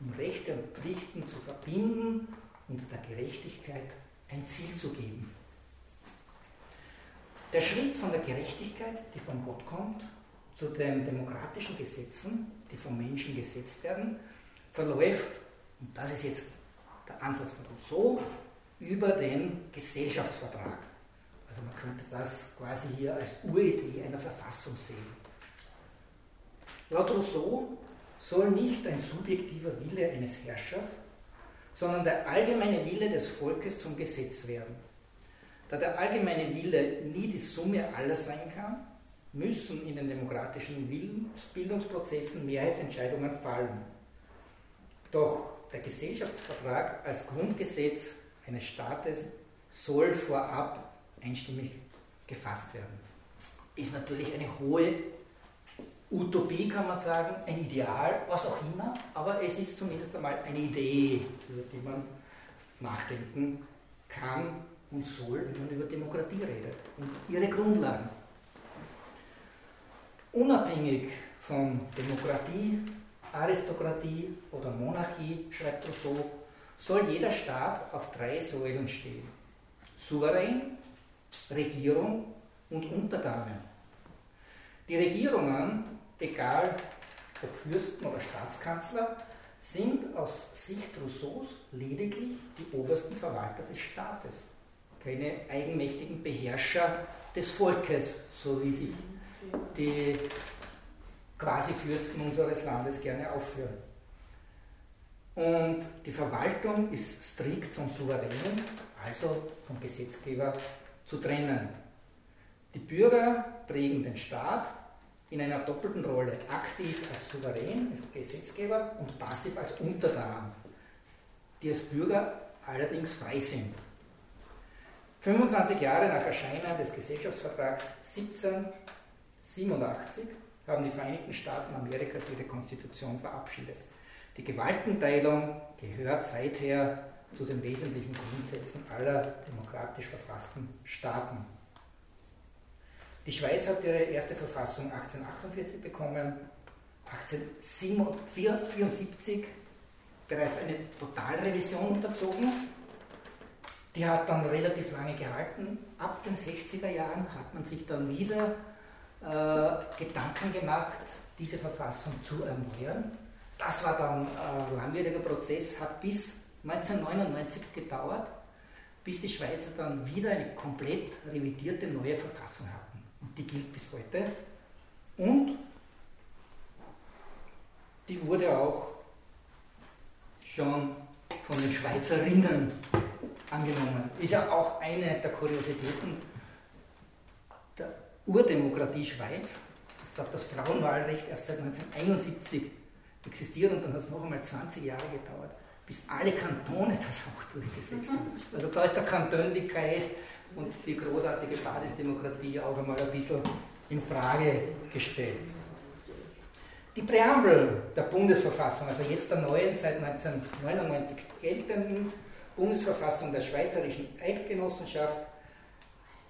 Speaker 3: um Rechte und Pflichten zu verbinden und der Gerechtigkeit ein Ziel zu geben. Der Schritt von der Gerechtigkeit, die von Gott kommt, zu den demokratischen Gesetzen, die vom Menschen gesetzt werden, verläuft, und das ist jetzt der Ansatz von Rousseau, über den Gesellschaftsvertrag. Also man könnte das quasi hier als Uridee einer Verfassung sehen. Laut Rousseau soll nicht ein subjektiver Wille eines Herrschers, sondern der allgemeine Wille des Volkes zum Gesetz werden. Da der allgemeine Wille nie die Summe aller sein kann, müssen in den demokratischen Willensbildungsprozessen Mehrheitsentscheidungen fallen. Doch der Gesellschaftsvertrag als Grundgesetz eines Staates soll vorab einstimmig gefasst werden. Ist natürlich eine hohe Utopie, kann man sagen, ein Ideal, was auch immer, aber es ist zumindest einmal eine Idee, über die man nachdenken kann und soll, wenn man über Demokratie redet und ihre Grundlagen. Unabhängig von Demokratie, Aristokratie oder Monarchie, schreibt Rousseau, soll jeder Staat auf drei Säulen stehen. Souverän, Regierung und Untertanen. Die Regierungen, egal ob Fürsten oder Staatskanzler, sind aus Sicht Rousseaus lediglich die obersten Verwalter des Staates, keine eigenmächtigen Beherrscher des Volkes, so wie sich die Quasi-Fürsten unseres Landes gerne aufführen. Und die Verwaltung ist strikt vom Souveränen, also vom Gesetzgeber, zu trennen. Die Bürger prägen den Staat in einer doppelten Rolle, aktiv als Souverän, als Gesetzgeber und passiv als Untertan, die als Bürger allerdings frei sind. 25 Jahre nach Erscheinen des Gesellschaftsvertrags 1787 haben die Vereinigten Staaten Amerikas ihre Konstitution verabschiedet. Die Gewaltenteilung gehört seither zu den wesentlichen Grundsätzen aller demokratisch verfassten Staaten. Die Schweiz hat ihre erste Verfassung 1848 bekommen, 1874 bereits eine Totalrevision unterzogen. Die hat dann relativ lange gehalten. Ab den 60er Jahren hat man sich dann wieder äh, Gedanken gemacht, diese Verfassung zu erneuern. Das war dann ein langwieriger Prozess, hat bis 1999 gedauert, bis die Schweizer dann wieder eine komplett revidierte neue Verfassung hatten. Und die gilt bis heute. Und die wurde auch schon von den Schweizerinnen angenommen. Ist ja auch eine der Kuriositäten der Urdemokratie Schweiz, dass dort das Frauenwahlrecht erst seit 1971 existiert und dann hat es noch einmal 20 Jahre gedauert, bis alle Kantone das auch durchgesetzt haben. Also da ist der Kantonlikreis und die großartige Basisdemokratie auch einmal ein bisschen in Frage gestellt. Die Präambel der Bundesverfassung, also jetzt der neuen, seit 1999 geltenden Bundesverfassung der Schweizerischen Eidgenossenschaft,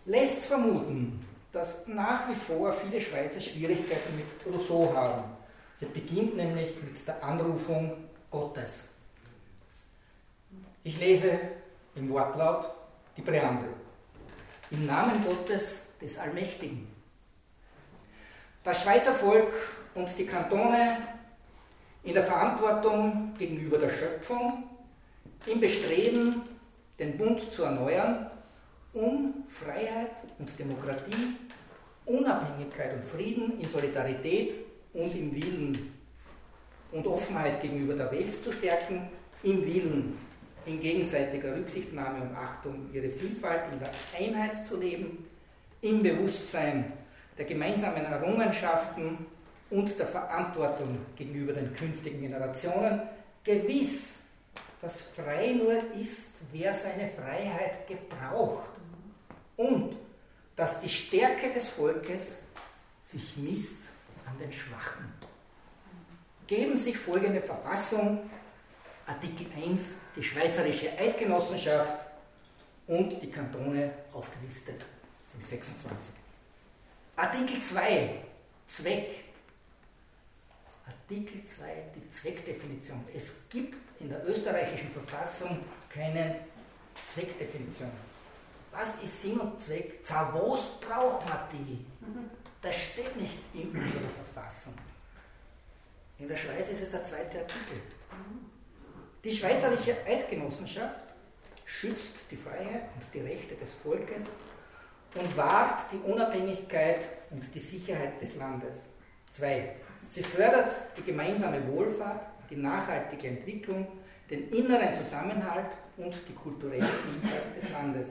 Speaker 3: lässt vermuten, dass nach wie vor viele Schweizer Schwierigkeiten mit Rousseau haben. Sie beginnt nämlich mit der Anrufung Gottes. Ich lese im Wortlaut die Präambel. Im Namen Gottes des Allmächtigen. Das Schweizer Volk und die Kantone in der Verantwortung gegenüber der Schöpfung, im Bestreben, den Bund zu erneuern, um Freiheit und Demokratie, Unabhängigkeit und Frieden in Solidarität und im Willen und Offenheit gegenüber der Welt zu stärken, im Willen in gegenseitiger Rücksichtnahme und Achtung ihre Vielfalt in der Einheit zu leben, im Bewusstsein der gemeinsamen Errungenschaften und der Verantwortung gegenüber den künftigen Generationen, gewiss, dass frei nur ist, wer seine Freiheit gebraucht und dass die Stärke des Volkes sich misst an den Schwachen. Geben sich folgende Verfassung, Artikel 1, die Schweizerische Eidgenossenschaft und die Kantone aufgelistet, sind 26. Artikel 2, Zweck. Artikel 2, die Zweckdefinition. Es gibt in der österreichischen Verfassung keine Zweckdefinition. was ist Sinn und Zweck? Za was braucht man die? Das steht nicht in unserer Verfassung. In der Schweiz ist es der zweite Artikel. Die Schweizerische Eidgenossenschaft schützt die Freiheit und die Rechte des Volkes und wahrt die Unabhängigkeit und die Sicherheit des Landes. Zwei. Sie fördert die gemeinsame Wohlfahrt, die nachhaltige Entwicklung, den inneren Zusammenhalt und die kulturelle Vielfalt des Landes.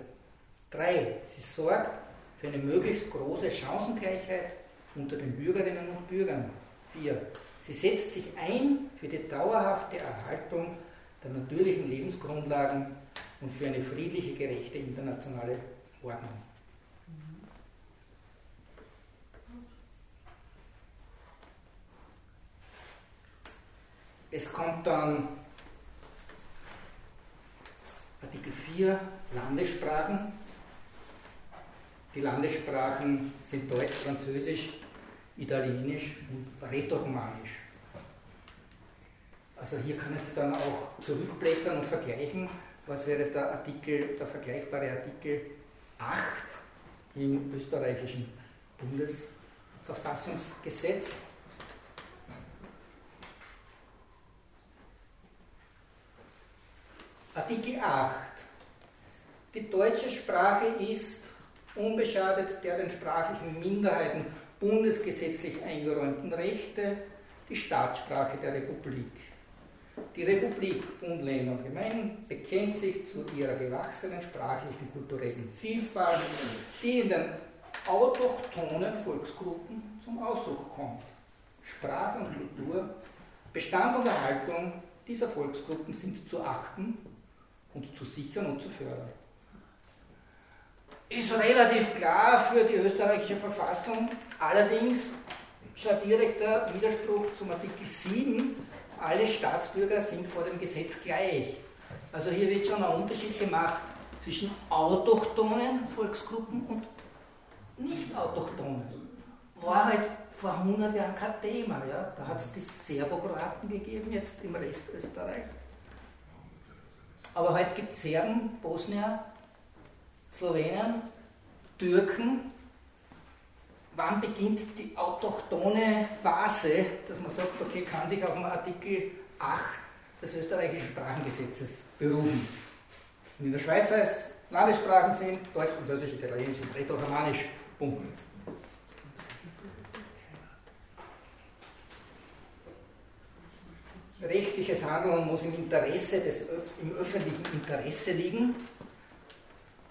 Speaker 3: Drei. Sie sorgt für eine möglichst große Chancengleichheit unter den Bürgerinnen und Bürgern. Vier. Sie setzt sich ein für die dauerhafte Erhaltung der natürlichen Lebensgrundlagen und für eine friedliche, gerechte internationale Ordnung. Es kommt dann Artikel 4, Landessprachen. Die Landessprachen sind Deutsch, Französisch, Italienisch und Rätoromanisch. Also hier kann ich dann auch zurückblättern und vergleichen. Was wäre der Artikel, der vergleichbare Artikel 8 im österreichischen Bundesverfassungsgesetz? Artikel 8. Die deutsche Sprache ist, unbeschadet der den sprachlichen Minderheiten bundesgesetzlich eingeräumten Rechte, die Staatssprache der Republik. Die Republik Bund, Länder und Gemeinden bekennt sich zu ihrer gewachsenen sprachlichen kulturellen Vielfalt, die in den autochthonen Volksgruppen zum Ausdruck kommt. Sprache und Kultur, Bestand und Erhaltung dieser Volksgruppen sind zu achten und zu sichern und zu fördern. Ist relativ klar für die österreichische Verfassung, allerdings schon direkter Widerspruch zum Artikel 7, alle Staatsbürger sind vor dem Gesetz gleich. Also hier wird schon ein Unterschied gemacht zwischen autochthonen Volksgruppen und nicht autochthonen. War halt vor 100 Jahren kein Thema. Ja? Da hat es die Serbokroaten gegeben, jetzt im Rest Österreich. Aber heute gibt es Serben, Bosnier, Slowenen, Türken. Wann beginnt die autochtone Phase, dass man sagt, okay, kann sich auf den Artikel 8 des österreichischen Sprachengesetzes berufen? Und in der Schweiz heißt Landessprachen sind Deutsch, Französisch, Italienisch und Rätoromanisch. Punkt. rechtliches Handeln muss im Interesse des, im öffentlichen Interesse liegen.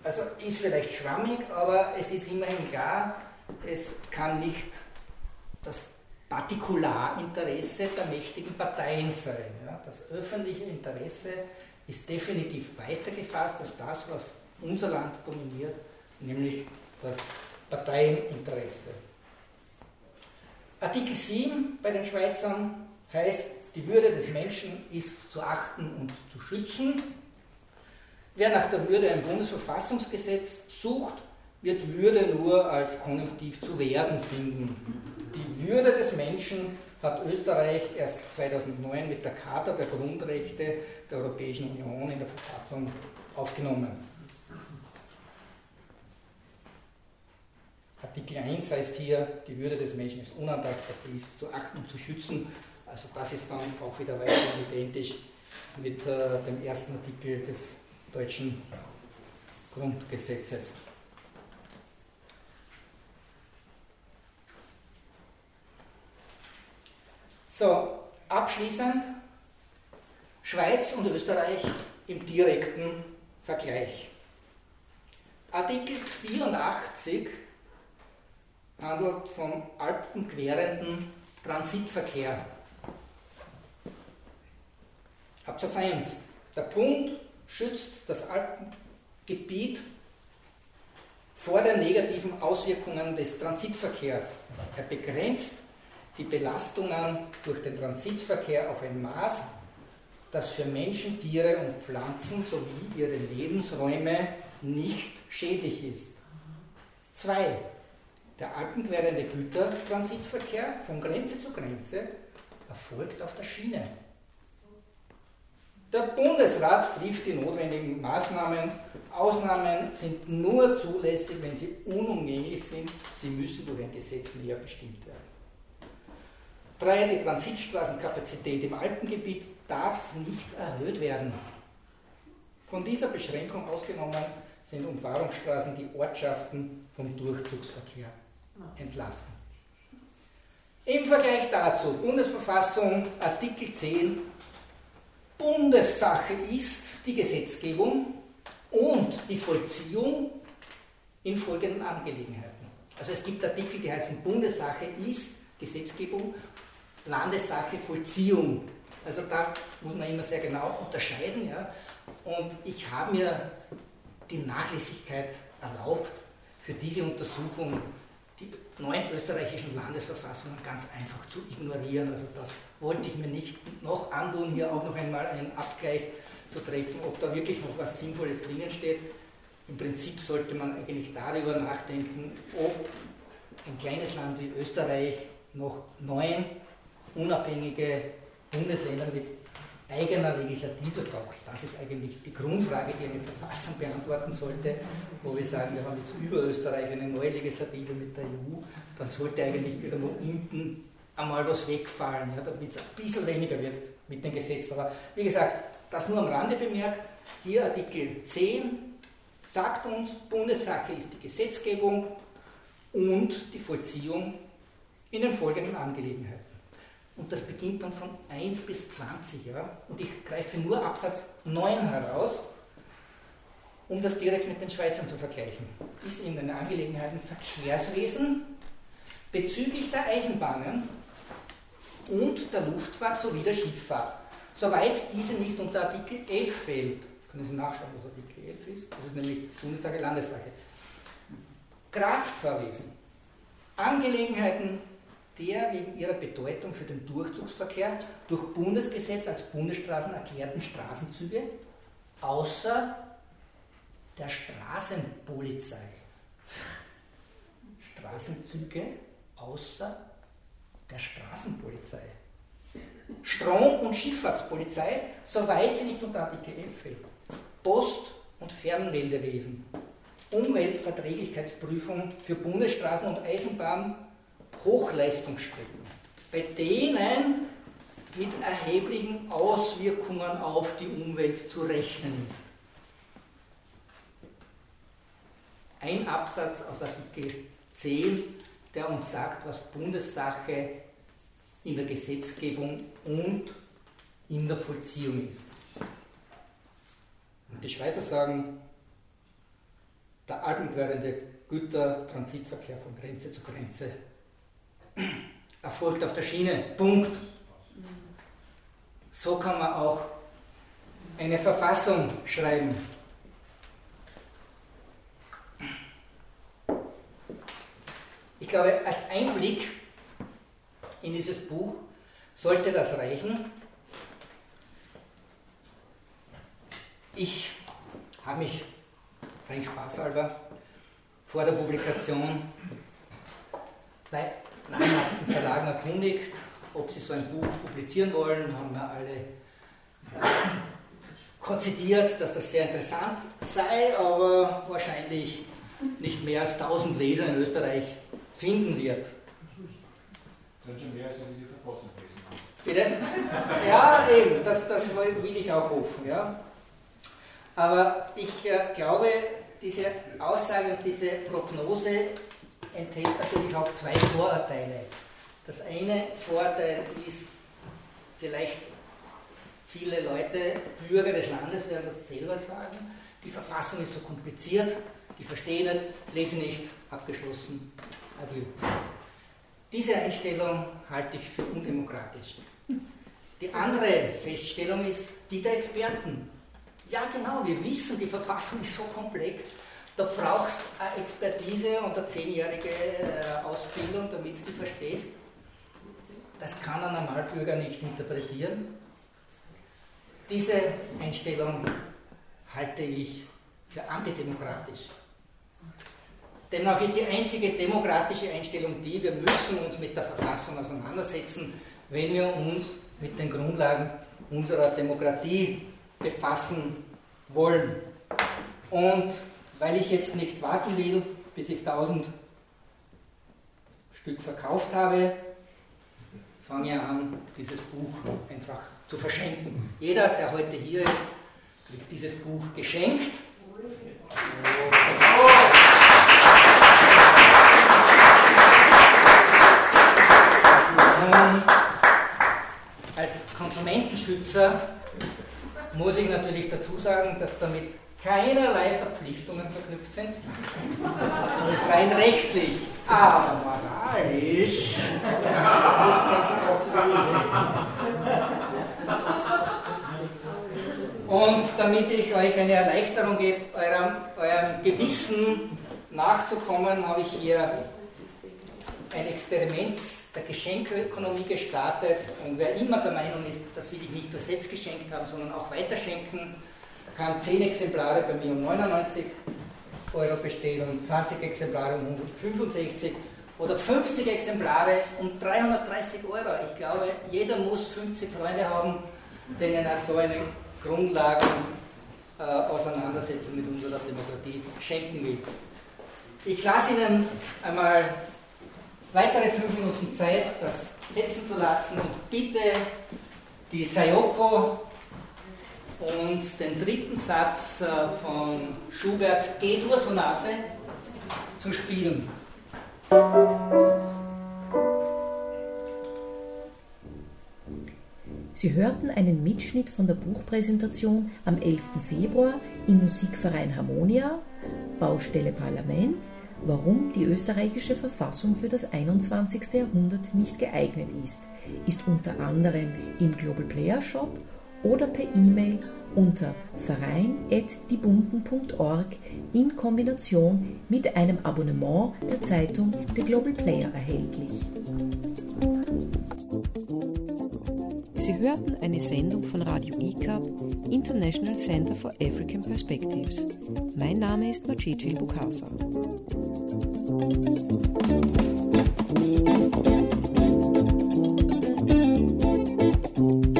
Speaker 3: Also ist vielleicht schwammig, aber es ist immerhin klar, es kann nicht das Partikularinteresse der mächtigen Parteien sein. Ja. Das öffentliche Interesse ist definitiv weiter gefasst als das, was unser Land dominiert, nämlich das Parteieninteresse. Artikel 7 bei den Schweizern heißt, die Würde des Menschen ist zu achten und zu schützen. Wer nach der Würde ein Bundesverfassungsgesetz sucht, wird Würde nur als Konjunktiv zu werden finden. Die Würde des Menschen hat Österreich erst 2009 mit der Charta der Grundrechte der Europäischen Union in der Verfassung aufgenommen. Artikel 1 heißt hier, die Würde des Menschen ist unantastbar, sie ist zu achten und zu schützen. Also das ist dann auch wieder weiter identisch mit äh, dem ersten Artikel des deutschen Grundgesetzes. So, abschließend Schweiz und Österreich im direkten Vergleich. Artikel 84 handelt vom alpenquerenden Transitverkehr. Absatz 1. Der Bund schützt das Alpengebiet vor den negativen Auswirkungen des Transitverkehrs. Er begrenzt die Belastungen durch den Transitverkehr auf ein Maß, das für Menschen, Tiere und Pflanzen sowie ihre Lebensräume nicht schädlich ist. 2. Der alpenquerende Gütertransitverkehr von Grenze zu Grenze erfolgt auf der Schiene. Der Bundesrat trifft die notwendigen Maßnahmen. Ausnahmen sind nur zulässig, wenn sie unumgänglich sind. Sie müssen durch ein Gesetz näher bestimmt werden. Drei, die Transitstraßenkapazität im Alpengebiet darf nicht erhöht werden. Von dieser Beschränkung ausgenommen sind Umfahrungsstraßen die Ortschaften vom Durchzugsverkehr entlassen. Im Vergleich dazu, Bundesverfassung, Artikel 10, Bundessache ist die Gesetzgebung und die Vollziehung in folgenden Angelegenheiten. Also es gibt Artikel, die heißen Bundessache ist Gesetzgebung, Landessache Vollziehung. Also da muss man immer sehr genau unterscheiden. Ja. Und ich habe mir die Nachlässigkeit erlaubt, für diese Untersuchung die neuen österreichischen Landesverfassungen ganz einfach zu ignorieren. Also das wollte ich mir nicht noch antun, hier auch noch einmal einen Abgleich zu treffen, ob da wirklich noch was Sinnvolles drinnen steht. Im Prinzip sollte man eigentlich darüber nachdenken, ob ein kleines Land wie Österreich noch neun unabhängige Bundesländer mit eigener Legislative braucht. Das ist eigentlich die Grundfrage, die eine Verfassung beantworten sollte, wo wir sagen, wir haben jetzt über Österreich eine neue Legislative mit der EU, dann sollte eigentlich irgendwo unten einmal was wegfallen, ja, damit es ein bisschen weniger wird mit den Gesetzen. Aber wie gesagt, das nur am Rande bemerkt. Hier Artikel 10 sagt uns, Bundessache ist die Gesetzgebung und die Vollziehung in den folgenden Angelegenheiten. Und das beginnt dann von 1 bis 20. Ja? Und ich greife nur Absatz 9 heraus, um das direkt mit den Schweizern zu vergleichen. Ist in den Angelegenheiten Verkehrswesen bezüglich der Eisenbahnen und der Luftfahrt sowie der Schifffahrt, soweit diese nicht unter Artikel 11 fällt. Können Sie nachschauen, was Artikel 11 ist? Das ist nämlich Bundessache, Landessache. Kraftfahrwesen, Angelegenheiten der wegen ihrer Bedeutung für den Durchzugsverkehr durch Bundesgesetz als Bundesstraßen erklärten Straßenzüge außer der Straßenpolizei. Straßenzüge außer der Straßenpolizei. Strom- und Schifffahrtspolizei, soweit sie nicht unter Artikel 11 fällt. Post- und Fernmeldewesen. Umweltverträglichkeitsprüfung für Bundesstraßen und Eisenbahn Hochleistungsstrecken, bei denen mit erheblichen Auswirkungen auf die Umwelt zu rechnen ist. Ein Absatz aus Artikel 10, der uns sagt, was Bundessache in der Gesetzgebung und in der Vollziehung ist. Und die Schweizer sagen, der alpenquerende Gütertransitverkehr von Grenze zu Grenze erfolgt auf der Schiene. Punkt. So kann man auch eine Verfassung schreiben. Ich glaube, als Einblick in dieses Buch sollte das reichen. Ich habe mich rein spaßhalber vor der Publikation bei namhaften Verlagen erkundigt, ob sie so ein Buch publizieren wollen, haben wir alle äh, konzidiert, dass das sehr interessant sei, aber wahrscheinlich nicht mehr als 1000 Leser in Österreich finden wird.
Speaker 4: Das sind schon mehr als die Verfassung lesen.
Speaker 3: Bitte? Ja, eben, das, das will ich auch hoffen. Ja. Aber ich äh, glaube, diese Aussage und diese Prognose enthält natürlich auch zwei Vorurteile. Das eine Vorteil ist, vielleicht viele Leute, Bürger des Landes werden das selber sagen, die Verfassung ist so kompliziert, die verstehen nicht, lesen nicht, abgeschlossen, adieu. Diese Einstellung halte ich für undemokratisch. Die andere Feststellung ist die der Experten. Ja, genau, wir wissen, die Verfassung ist so komplex, da brauchst eine Expertise und eine zehnjährige äh, Ausbildung, damit du die verstehst. Das kann ein Normalbürger nicht interpretieren. Diese Einstellung halte ich für antidemokratisch. Demnach ist die einzige demokratische Einstellung die, wir müssen uns mit der Verfassung auseinandersetzen, wenn wir uns mit den Grundlagen unserer Demokratie befassen wollen. Und weil ich jetzt nicht warten will, bis ich 1000 Stück verkauft habe, fange ich an, dieses Buch einfach zu verschenken. Jeder, der heute hier ist, kriegt dieses Buch geschenkt. Als Konsumentenschützer muss ich natürlich dazu sagen, dass damit keinerlei Verpflichtungen verknüpft sind. Rein rechtlich, aber moralisch. Und damit ich euch eine Erleichterung gebe, eurem, eurem Gewissen nachzukommen, habe ich hier ein Experiment der Geschenkökonomie gestartet. Und wer immer der Meinung ist, das will ich nicht nur selbst geschenkt haben, sondern auch weiterschenken, kann 10 Exemplare bei mir um 99 Euro bestellen und 20 Exemplare um 165 oder 50 Exemplare um 330 Euro. Ich glaube, jeder muss 50 Freunde haben, denen er so eine Grundlagen äh, Auseinandersetzung mit unserer Demokratie schenken will. Ich lasse Ihnen einmal weitere fünf Minuten Zeit, das setzen zu lassen und bitte die Sayoko und den dritten Satz äh, von Schuberts G-Dur-Sonate zu spielen.
Speaker 1: Sie hörten einen Mitschnitt von der Buchpräsentation am 11. Februar im Musikverein Harmonia, Baustelle Parlament, warum die österreichische Verfassung für das 21. Jahrhundert nicht geeignet ist, ist unter anderem im Global Player Shop oder per E-Mail unter verein.diebunten.org in Kombination mit einem Abonnement der Zeitung The Global Player erhältlich. Sie hörten eine Sendung von Radio ICAP, International Center for African Perspectives. Mein Name ist Maciej Bukasa. Recap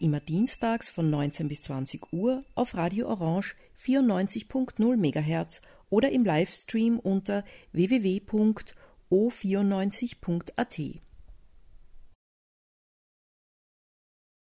Speaker 1: Immer dienstags von 19 bis 20 Uhr auf Radio Orange 94.0 MHz oder im Livestream unter www.o94.at.